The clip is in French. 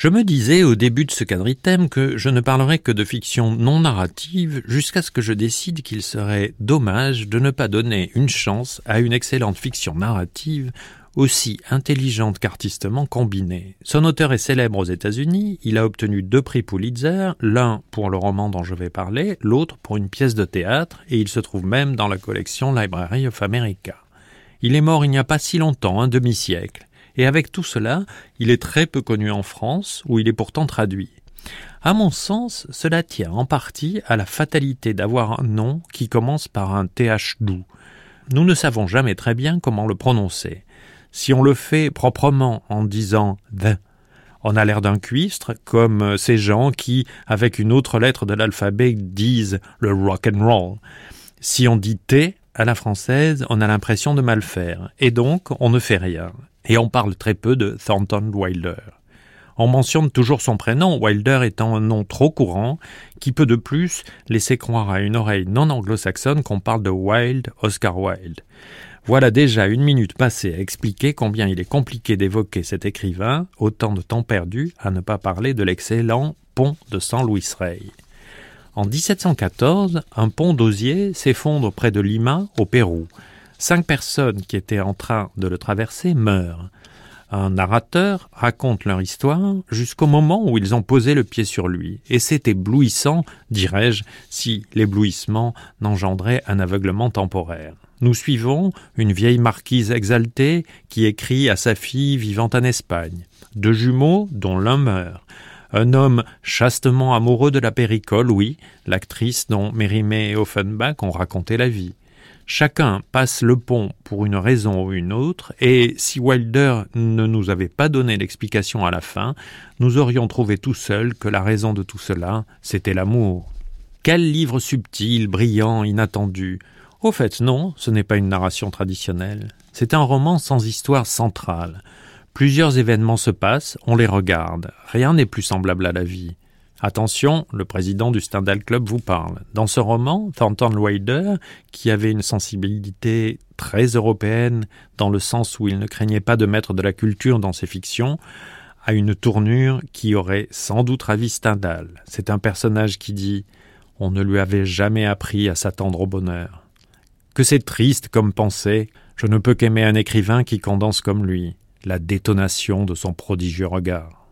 Je me disais au début de ce quadritème que je ne parlerai que de fiction non narrative jusqu'à ce que je décide qu'il serait dommage de ne pas donner une chance à une excellente fiction narrative aussi intelligente qu'artistement combinée. Son auteur est célèbre aux États-Unis, il a obtenu deux prix Pulitzer, l'un pour le roman dont je vais parler, l'autre pour une pièce de théâtre, et il se trouve même dans la collection Library of America. Il est mort il n'y a pas si longtemps, un demi-siècle. Et avec tout cela, il est très peu connu en France, où il est pourtant traduit. À mon sens, cela tient en partie à la fatalité d'avoir un nom qui commence par un th doux. Nous ne savons jamais très bien comment le prononcer. Si on le fait proprement en disant the, on a l'air d'un cuistre, comme ces gens qui, avec une autre lettre de l'alphabet, disent le rock and roll. Si on dit T à la française, on a l'impression de mal faire, et donc on ne fait rien et on parle très peu de Thornton Wilder. On mentionne toujours son prénom, Wilder étant un nom trop courant, qui peut de plus laisser croire à une oreille non anglo-saxonne qu'on parle de Wilde, Oscar Wilde. Voilà déjà une minute passée à expliquer combien il est compliqué d'évoquer cet écrivain, autant de temps perdu à ne pas parler de l'excellent pont de San Luis Rey. En 1714, un pont d'osier s'effondre près de Lima, au Pérou. Cinq personnes qui étaient en train de le traverser meurent. Un narrateur raconte leur histoire jusqu'au moment où ils ont posé le pied sur lui, et c'est éblouissant, dirais-je, si l'éblouissement n'engendrait un aveuglement temporaire. Nous suivons une vieille marquise exaltée qui écrit à sa fille vivant en Espagne, deux jumeaux dont l'un meurt, un homme chastement amoureux de la péricole, oui, l'actrice dont Mérimée et Offenbach ont raconté la vie. Chacun passe le pont pour une raison ou une autre, et si Wilder ne nous avait pas donné l'explication à la fin, nous aurions trouvé tout seul que la raison de tout cela, c'était l'amour. Quel livre subtil, brillant, inattendu. Au fait, non, ce n'est pas une narration traditionnelle. C'est un roman sans histoire centrale. Plusieurs événements se passent, on les regarde. Rien n'est plus semblable à la vie. Attention, le président du Stendhal Club vous parle. Dans ce roman, Thornton Wilder, qui avait une sensibilité très européenne, dans le sens où il ne craignait pas de mettre de la culture dans ses fictions, a une tournure qui aurait sans doute ravi Stendhal. C'est un personnage qui dit On ne lui avait jamais appris à s'attendre au bonheur. Que c'est triste comme pensée, je ne peux qu'aimer un écrivain qui condense comme lui la détonation de son prodigieux regard.